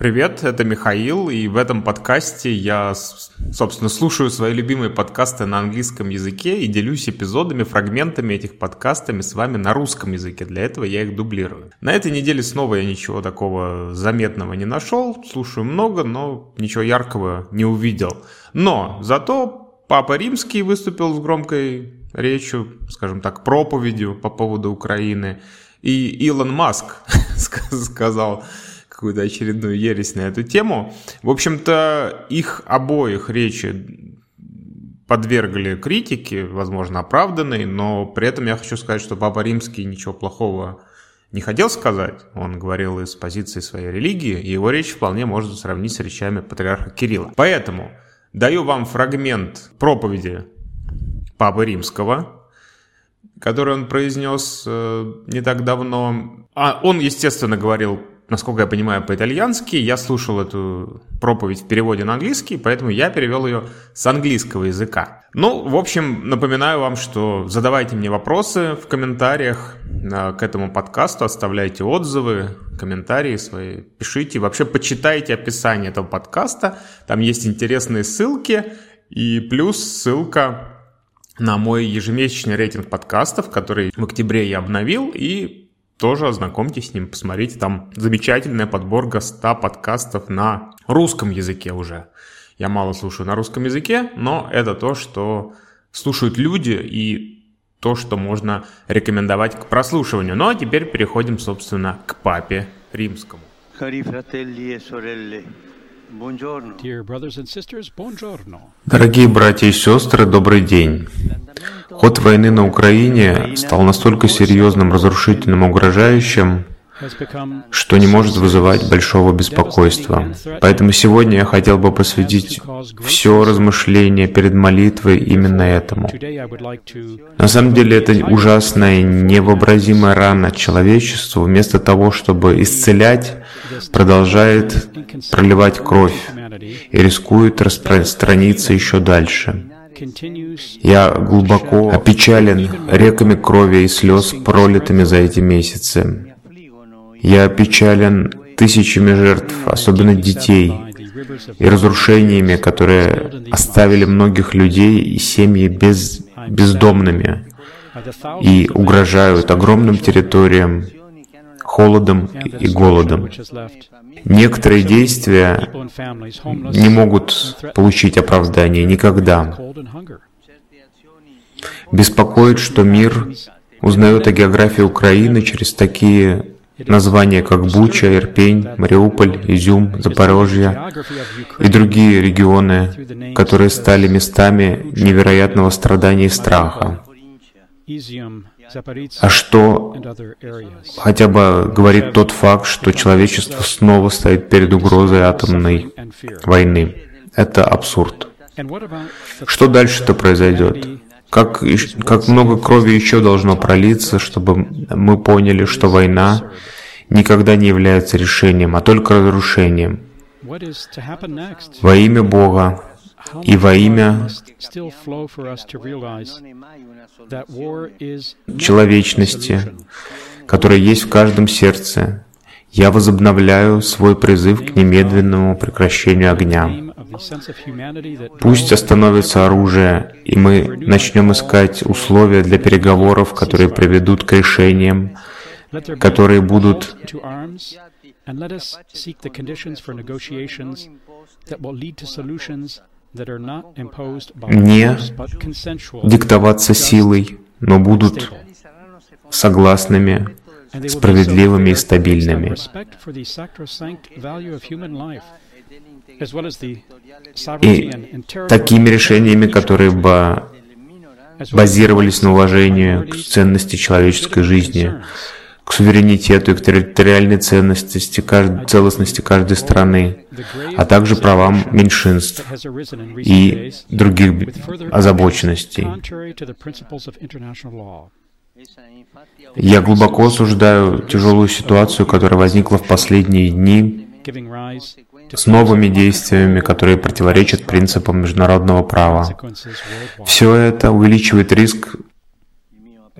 Привет, это Михаил, и в этом подкасте я, собственно, слушаю свои любимые подкасты на английском языке и делюсь эпизодами, фрагментами этих подкастами с вами на русском языке. Для этого я их дублирую. На этой неделе снова я ничего такого заметного не нашел, слушаю много, но ничего яркого не увидел. Но зато Папа Римский выступил с громкой речью, скажем так, проповедью по поводу Украины, и Илон Маск сказал какую-то очередную ересь на эту тему. В общем-то, их обоих речи подвергли критике, возможно, оправданной, но при этом я хочу сказать, что Папа Римский ничего плохого не хотел сказать. Он говорил из позиции своей религии, и его речь вполне можно сравнить с речами патриарха Кирилла. Поэтому даю вам фрагмент проповеди Папы Римского, который он произнес э, не так давно. А он, естественно, говорил насколько я понимаю, по-итальянски. Я слушал эту проповедь в переводе на английский, поэтому я перевел ее с английского языка. Ну, в общем, напоминаю вам, что задавайте мне вопросы в комментариях э, к этому подкасту, оставляйте отзывы, комментарии свои, пишите. Вообще, почитайте описание этого подкаста, там есть интересные ссылки, и плюс ссылка на мой ежемесячный рейтинг подкастов, который в октябре я обновил, и тоже ознакомьтесь с ним, посмотрите, там замечательная подборка 100 подкастов на русском языке уже. Я мало слушаю на русском языке, но это то, что слушают люди и то, что можно рекомендовать к прослушиванию. Ну а теперь переходим, собственно, к папе римскому. Дорогие братья и сестры, добрый день. Ход войны на Украине стал настолько серьезным, разрушительным, угрожающим, что не может вызывать большого беспокойства. Поэтому сегодня я хотел бы посвятить все размышление перед молитвой именно этому. На самом деле это ужасная, невообразимая рана человечеству, вместо того, чтобы исцелять, продолжает проливать кровь и рискует распространиться еще дальше. Я глубоко опечален реками крови и слез, пролитыми за эти месяцы. Я опечален тысячами жертв, особенно детей, и разрушениями, которые оставили многих людей и семьи без, бездомными и угрожают огромным территориям, холодом и голодом. Некоторые действия не могут получить оправдание никогда. Беспокоит, что мир узнает о географии Украины через такие названия, как Буча, Ирпень, Мариуполь, Изюм, Запорожье и другие регионы, которые стали местами невероятного страдания и страха. А что хотя бы говорит тот факт, что человечество снова стоит перед угрозой атомной войны? Это абсурд. Что дальше-то произойдет? Как, как много крови еще должно пролиться, чтобы мы поняли, что война никогда не является решением, а только разрушением. Во имя Бога и во имя человечности, которая есть в каждом сердце, я возобновляю свой призыв к немедленному прекращению огня. Пусть остановится оружие, и мы начнем искать условия для переговоров, которые приведут к решениям, которые будут не диктоваться силой, но будут согласными, справедливыми и стабильными. И такими решениями, которые бы базировались на уважении к ценности человеческой жизни, к суверенитету и к территориальной ценности, целостности каждой страны, а также правам меньшинств и других озабоченностей. Я глубоко осуждаю тяжелую ситуацию, которая возникла в последние дни с новыми действиями, которые противоречат принципам международного права. Все это увеличивает риск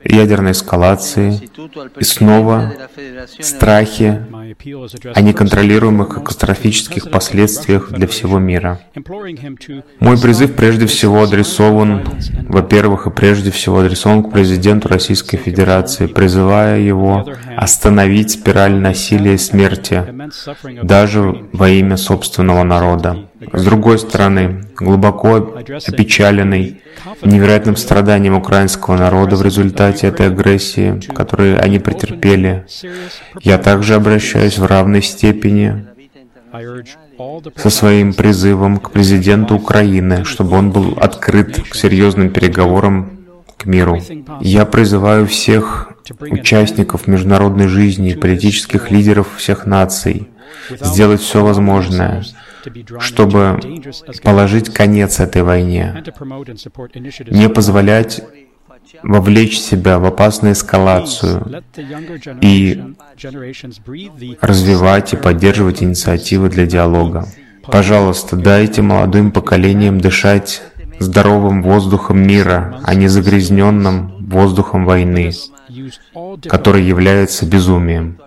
ядерной эскалации и снова страхи о неконтролируемых катастрофических последствиях для всего мира. Мой призыв прежде всего адресован, во-первых, и прежде всего адресован к президенту Российской Федерации, призывая его остановить спираль насилия и смерти, даже во имя собственного народа. С другой стороны, глубоко опечаленный невероятным страданием украинского народа в результате этой агрессии, которую они претерпели, я также обращаюсь в равной степени со своим призывом к президенту Украины, чтобы он был открыт к серьезным переговорам к миру. Я призываю всех участников международной жизни, политических лидеров всех наций сделать все возможное, чтобы положить конец этой войне, не позволять вовлечь себя в опасную эскалацию и развивать и поддерживать инициативы для диалога. Пожалуйста, дайте молодым поколениям дышать здоровым воздухом мира, а не загрязненным воздухом войны, который является безумием.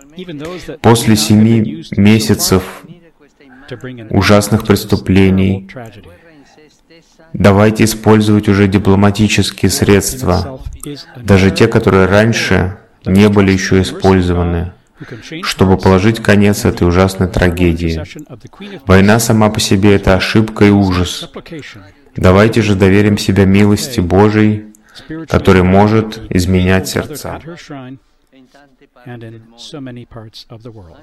После семи месяцев ужасных преступлений. Давайте использовать уже дипломатические средства, даже те, которые раньше не были еще использованы, чтобы положить конец этой ужасной трагедии. Война сама по себе — это ошибка и ужас. Давайте же доверим себя милости Божией, который может изменять сердца. and in so many parts of the world.